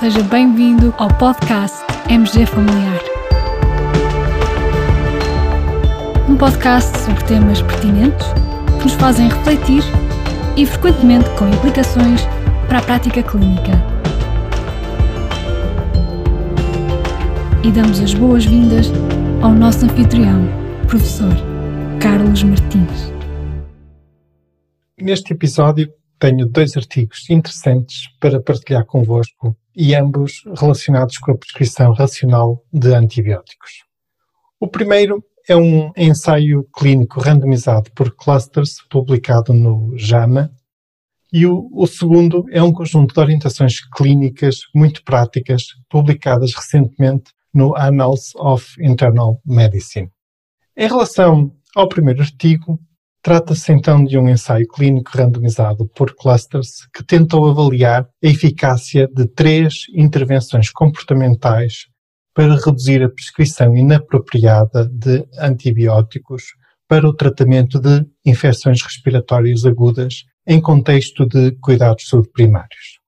Seja bem-vindo ao podcast MG Familiar. Um podcast sobre temas pertinentes que nos fazem refletir e frequentemente com implicações para a prática clínica. E damos as boas-vindas ao nosso anfitrião, professor Carlos Martins. Neste episódio tenho dois artigos interessantes para partilhar convosco e ambos relacionados com a prescrição racional de antibióticos. O primeiro é um ensaio clínico randomizado por clusters publicado no JAMA e o, o, segundo é um conjunto de orientações clínicas muito práticas publicadas recentemente no Annals of Internal Medicine. Em relação ao primeiro artigo, Trata-se então de um ensaio clínico randomizado por clusters que tentou avaliar a eficácia de três intervenções comportamentais para reduzir a prescrição inapropriada de antibióticos para o tratamento de infecções respiratórias agudas em contexto de cuidados de saúde primários.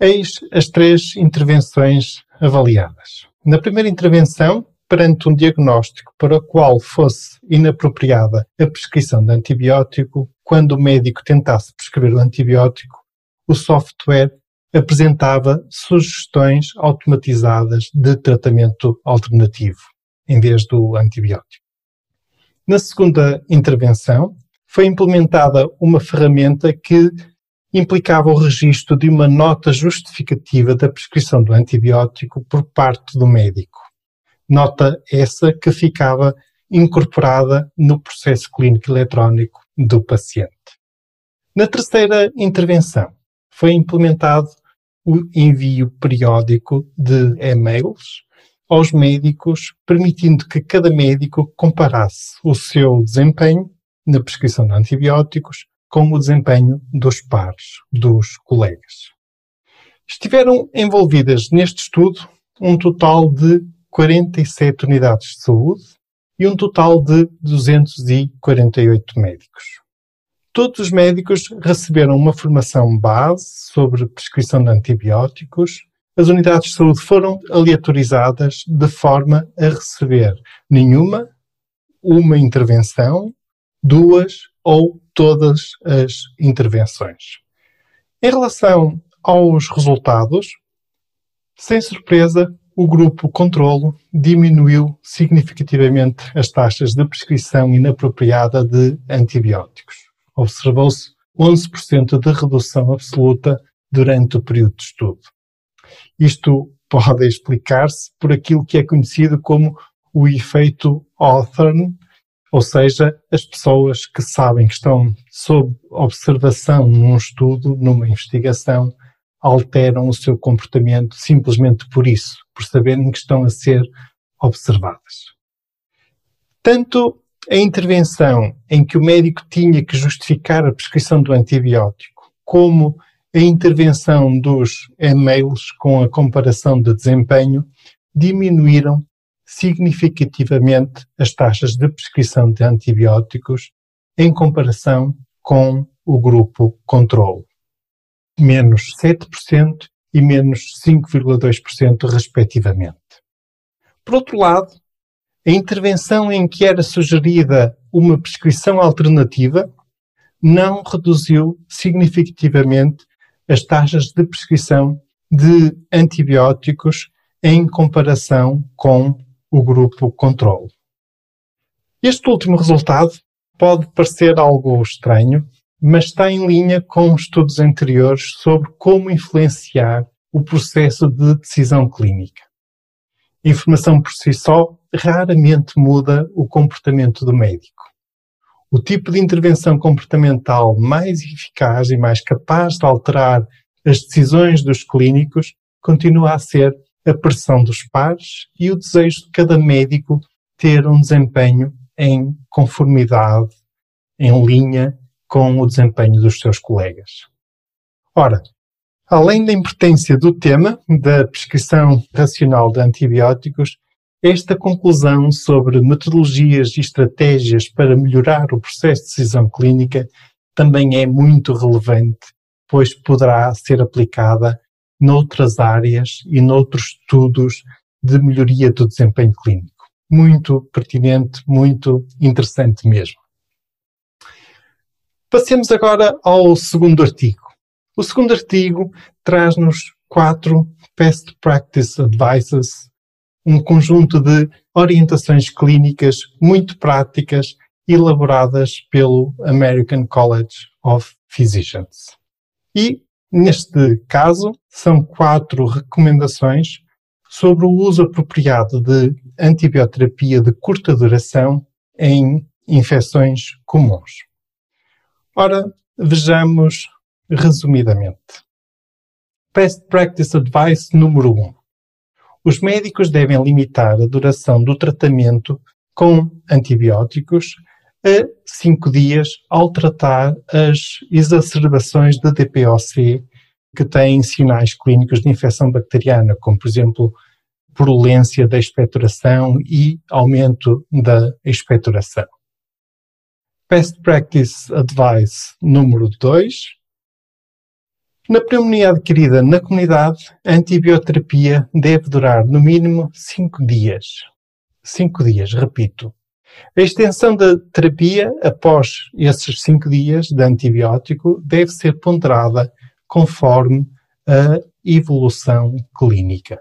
Eis as três intervenções avaliadas. Na primeira intervenção, perante um diagnóstico para o qual fosse inapropriada a prescrição de antibiótico, quando o médico tentasse prescrever o antibiótico, o software apresentava sugestões automatizadas de tratamento alternativo, em vez do antibiótico. Na segunda intervenção, foi implementada uma ferramenta que implicava o registro de uma nota justificativa da prescrição do antibiótico por parte do médico nota essa que ficava incorporada no processo clínico eletrónico do paciente. Na terceira intervenção, foi implementado o envio periódico de e-mails aos médicos, permitindo que cada médico comparasse o seu desempenho na prescrição de antibióticos com o desempenho dos pares, dos colegas. Estiveram envolvidas neste estudo um total de 47 unidades de saúde e um total de 248 médicos. Todos os médicos receberam uma formação base sobre prescrição de antibióticos. As unidades de saúde foram aleatorizadas de forma a receber nenhuma, uma intervenção, duas ou todas as intervenções. Em relação aos resultados, sem surpresa, o grupo controlo diminuiu significativamente as taxas de prescrição inapropriada de antibióticos. Observou-se 11% de redução absoluta durante o período de estudo. Isto pode explicar-se por aquilo que é conhecido como o efeito Hawthorne, ou seja, as pessoas que sabem que estão sob observação num estudo, numa investigação, alteram o seu comportamento simplesmente por isso, por saberem que estão a ser observadas. Tanto a intervenção em que o médico tinha que justificar a prescrição do antibiótico, como a intervenção dos e-mails com a comparação de desempenho, diminuíram significativamente as taxas de prescrição de antibióticos em comparação com o grupo controle menos 7% e menos 5,2%, respectivamente. Por outro lado, a intervenção em que era sugerida uma prescrição alternativa não reduziu significativamente as taxas de prescrição de antibióticos em comparação com o grupo controle. Este último resultado pode parecer algo estranho, mas está em linha com estudos anteriores sobre como influenciar o processo de decisão clínica. Informação por si só raramente muda o comportamento do médico. O tipo de intervenção comportamental mais eficaz e mais capaz de alterar as decisões dos clínicos continua a ser a pressão dos pares e o desejo de cada médico ter um desempenho em conformidade, em linha com o desempenho dos seus colegas. Ora, além da importância do tema da prescrição racional de antibióticos, esta conclusão sobre metodologias e estratégias para melhorar o processo de decisão clínica também é muito relevante, pois poderá ser aplicada noutras áreas e noutros estudos de melhoria do desempenho clínico. Muito pertinente, muito interessante mesmo. Passemos agora ao segundo artigo. O segundo artigo traz-nos quatro Best Practice Advices, um conjunto de orientações clínicas muito práticas elaboradas pelo American College of Physicians. E, neste caso, são quatro recomendações sobre o uso apropriado de antibioterapia de curta duração em infecções comuns. Ora, vejamos resumidamente. Best Practice Advice número 1. Os médicos devem limitar a duração do tratamento com antibióticos a 5 dias ao tratar as exacerbações de DPOC que têm sinais clínicos de infecção bacteriana, como por exemplo purulência da expectoração e aumento da expectoração. Best Practice Advice número 2 na pneumonia adquirida na comunidade, a antibioterapia deve durar no mínimo 5 dias. 5 dias, repito. A extensão da terapia após esses 5 dias de antibiótico deve ser ponderada conforme a evolução clínica.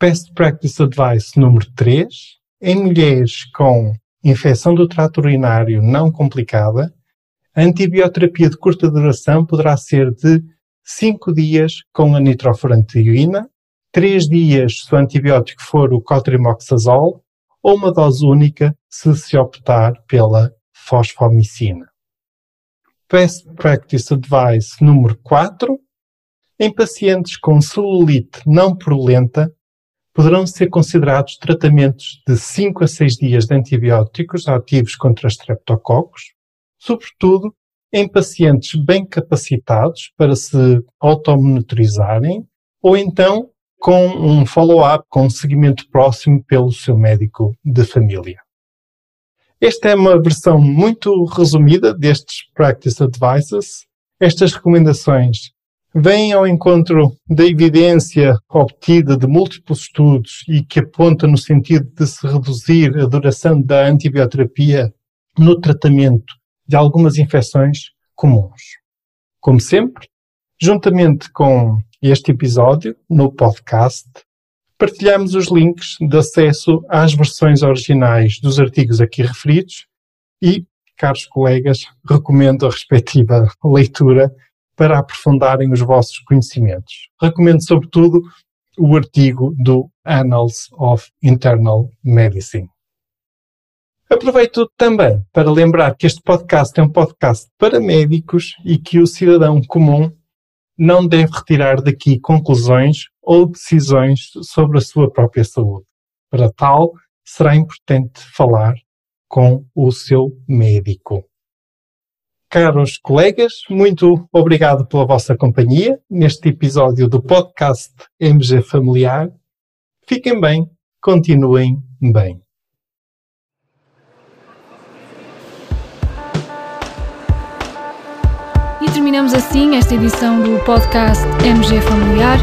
Best Practice Advice número 3. Em mulheres com infecção do trato urinário não complicada, a antibioterapia de curta duração poderá ser de 5 dias com a nitrofurantoína, 3 dias se o antibiótico for o cotrimoxazol ou uma dose única se se optar pela fosfomicina. Best Practice Advice número 4. Em pacientes com celulite não purulenta, poderão ser considerados tratamentos de 5 a 6 dias de antibióticos ativos contra streptococcus, sobretudo em pacientes bem capacitados para se automonitorizarem ou então com um follow-up, com um seguimento próximo pelo seu médico de família. Esta é uma versão muito resumida destes Practice Advices. Estas recomendações vêm ao encontro da evidência obtida de múltiplos estudos e que aponta no sentido de se reduzir a duração da antibioterapia no tratamento de algumas infecções comuns. Como sempre, juntamente com este episódio no podcast, partilhamos os links de acesso às versões originais dos artigos aqui referidos e, caros colegas, recomendo a respectiva leitura para aprofundarem os vossos conhecimentos. Recomendo, sobretudo, o artigo do Annals of Internal Medicine. Aproveito também para lembrar que este podcast é um podcast para médicos e que o cidadão comum não deve retirar daqui conclusões ou decisões sobre a sua própria saúde. Para tal, será importante falar com o seu médico. Caros colegas, muito obrigado pela vossa companhia neste episódio do podcast MG Familiar. Fiquem bem, continuem bem. terminamos assim esta edição do podcast MG Familiar.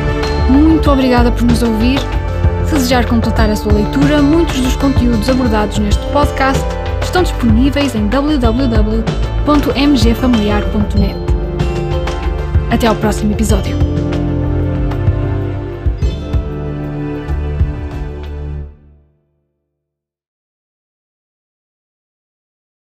Muito obrigada por nos ouvir. Se desejar completar a sua leitura, muitos dos conteúdos abordados neste podcast estão disponíveis em www.mgfamiliar.net. Até ao próximo episódio.